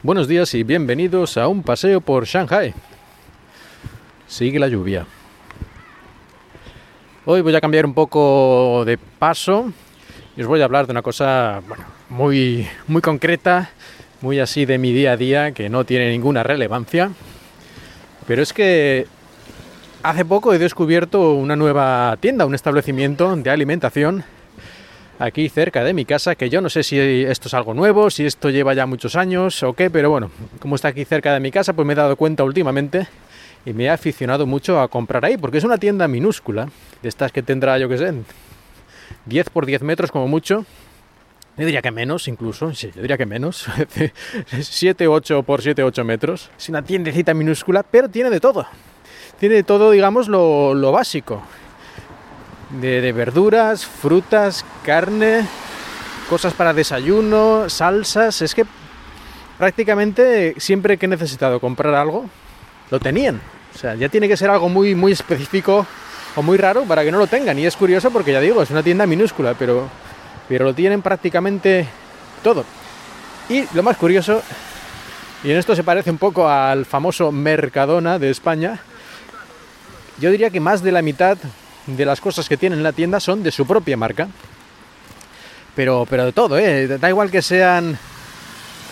Buenos días y bienvenidos a un paseo por Shanghai. Sigue la lluvia. Hoy voy a cambiar un poco de paso y os voy a hablar de una cosa muy, muy concreta, muy así de mi día a día, que no tiene ninguna relevancia. Pero es que hace poco he descubierto una nueva tienda, un establecimiento de alimentación aquí cerca de mi casa, que yo no sé si esto es algo nuevo, si esto lleva ya muchos años o qué, pero bueno, como está aquí cerca de mi casa, pues me he dado cuenta últimamente y me he aficionado mucho a comprar ahí, porque es una tienda minúscula, de estas que tendrá, yo qué sé, 10 por 10 metros como mucho. Yo diría que menos, incluso, sí, yo diría que menos. 7, 8 por 7, 8 metros. Es una tiendecita minúscula, pero tiene de todo. Tiene de todo, digamos, lo, lo básico de, verduras, frutas, carne, cosas para desayuno, salsas. Es que prácticamente siempre que he necesitado comprar algo, lo tenían. O sea, ya tiene que ser algo muy, muy específico o muy raro para que no lo tengan. Y es curioso porque ya digo, es una tienda minúscula, pero, pero lo tienen prácticamente todo. Y lo más curioso, y en esto se parece un poco al famoso Mercadona de España, yo diría que más de la mitad de las cosas que tienen en la tienda son de su propia marca. Pero, pero de todo, ¿eh? Da igual que sean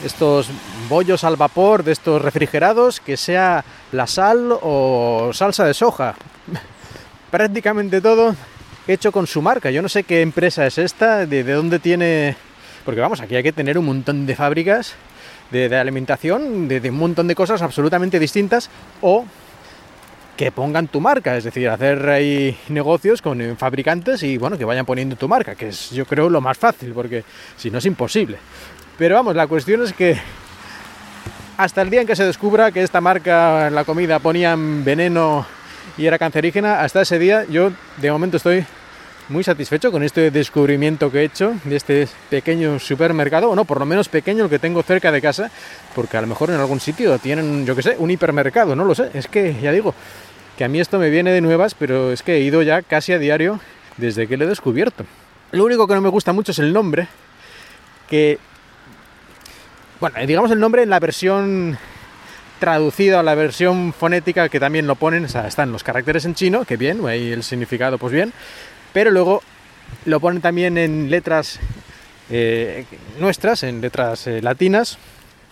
estos bollos al vapor de estos refrigerados, que sea la sal o salsa de soja. Prácticamente todo hecho con su marca. Yo no sé qué empresa es esta, de, dónde tiene... Porque vamos, aquí hay que tener un montón de fábricas de, alimentación, de, de un montón de cosas absolutamente distintas, o que pongan tu marca, es decir, hacer ahí negocios con fabricantes y bueno, que vayan poniendo tu marca, que es yo creo lo más fácil, porque si no es imposible. Pero vamos, la cuestión es que hasta el día en que se descubra que esta marca, la comida, ponían veneno y era cancerígena, hasta ese día yo de momento estoy muy satisfecho con este descubrimiento que he hecho de este pequeño supermercado, o no, por lo menos pequeño el que tengo cerca de casa, porque a lo mejor en algún sitio tienen, yo que sé, un hipermercado, no lo sé, es que ya digo, que a mí esto me viene de nuevas, pero es que he ido ya casi a diario desde que lo he descubierto. Lo único que no me gusta mucho es el nombre, que, bueno, digamos el nombre en la versión traducida a la versión fonética que también lo ponen, o sea, están los caracteres en chino, que bien, ahí el significado pues bien, pero luego lo ponen también en letras eh, nuestras, en letras eh, latinas,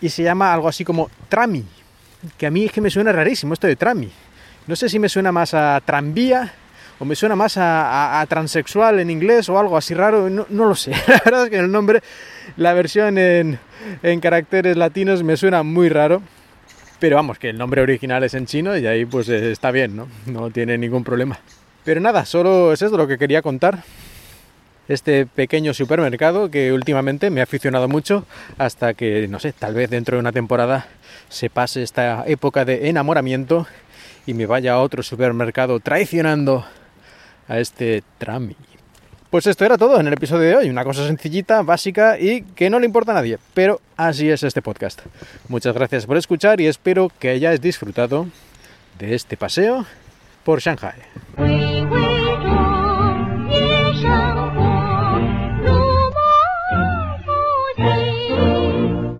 y se llama algo así como Trami, que a mí es que me suena rarísimo esto de Trami. No sé si me suena más a tranvía o me suena más a, transexual en inglés o algo así raro, no, lo sé. La verdad es que el nombre, la versión en, caracteres latinos me suena muy raro. Pero vamos, que el nombre original es en chino y ahí pues eh, está bien, ¿no? No tiene ningún problema. Pero nada, solo es eso lo que quería contar. Este pequeño supermercado que últimamente me ha aficionado mucho hasta que, no sé, tal vez dentro de una temporada se pase esta época de enamoramiento y me vaya a otro supermercado traicionando a este Trami. Pues esto era todo en el episodio de hoy, una cosa sencillita, básica y que no le importa a nadie, pero así es este podcast. Muchas gracias por escuchar y espero que hayáis disfrutado de este paseo por Shanghai.